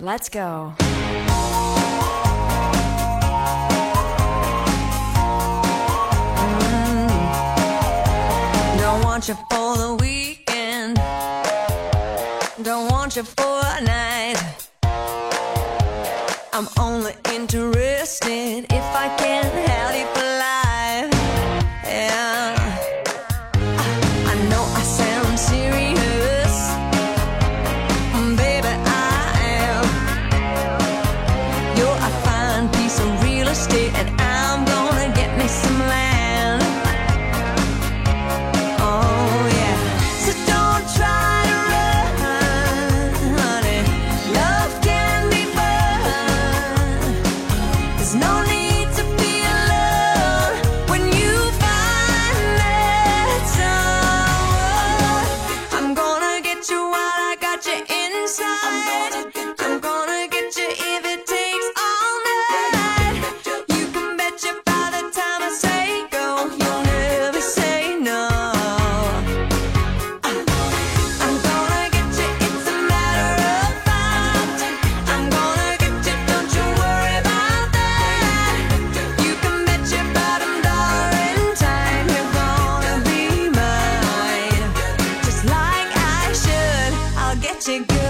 Let's go. Mm-hmm. Don't want you for the weekend. Don't want you for a night. I'm only interested if I can. to go.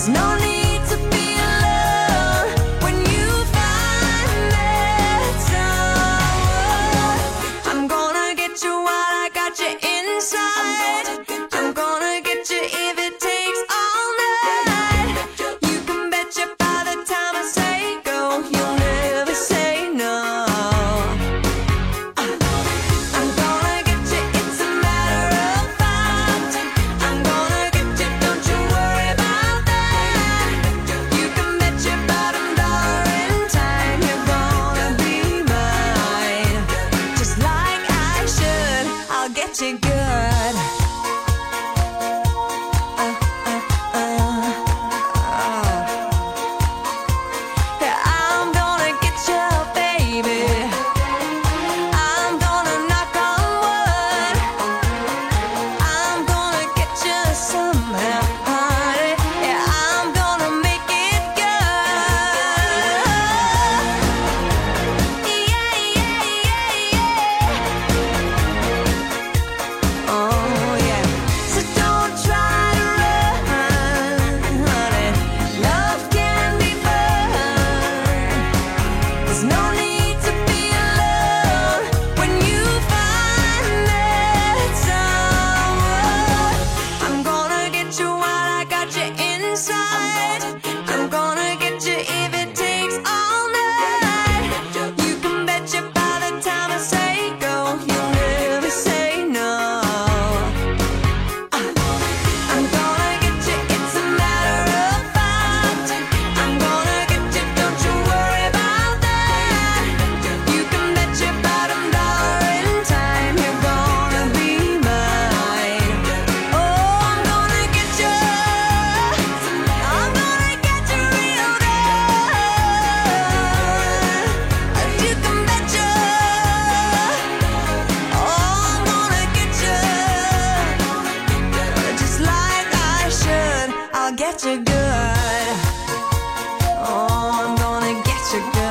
There's no need you good. Oh, I'm gonna get you good.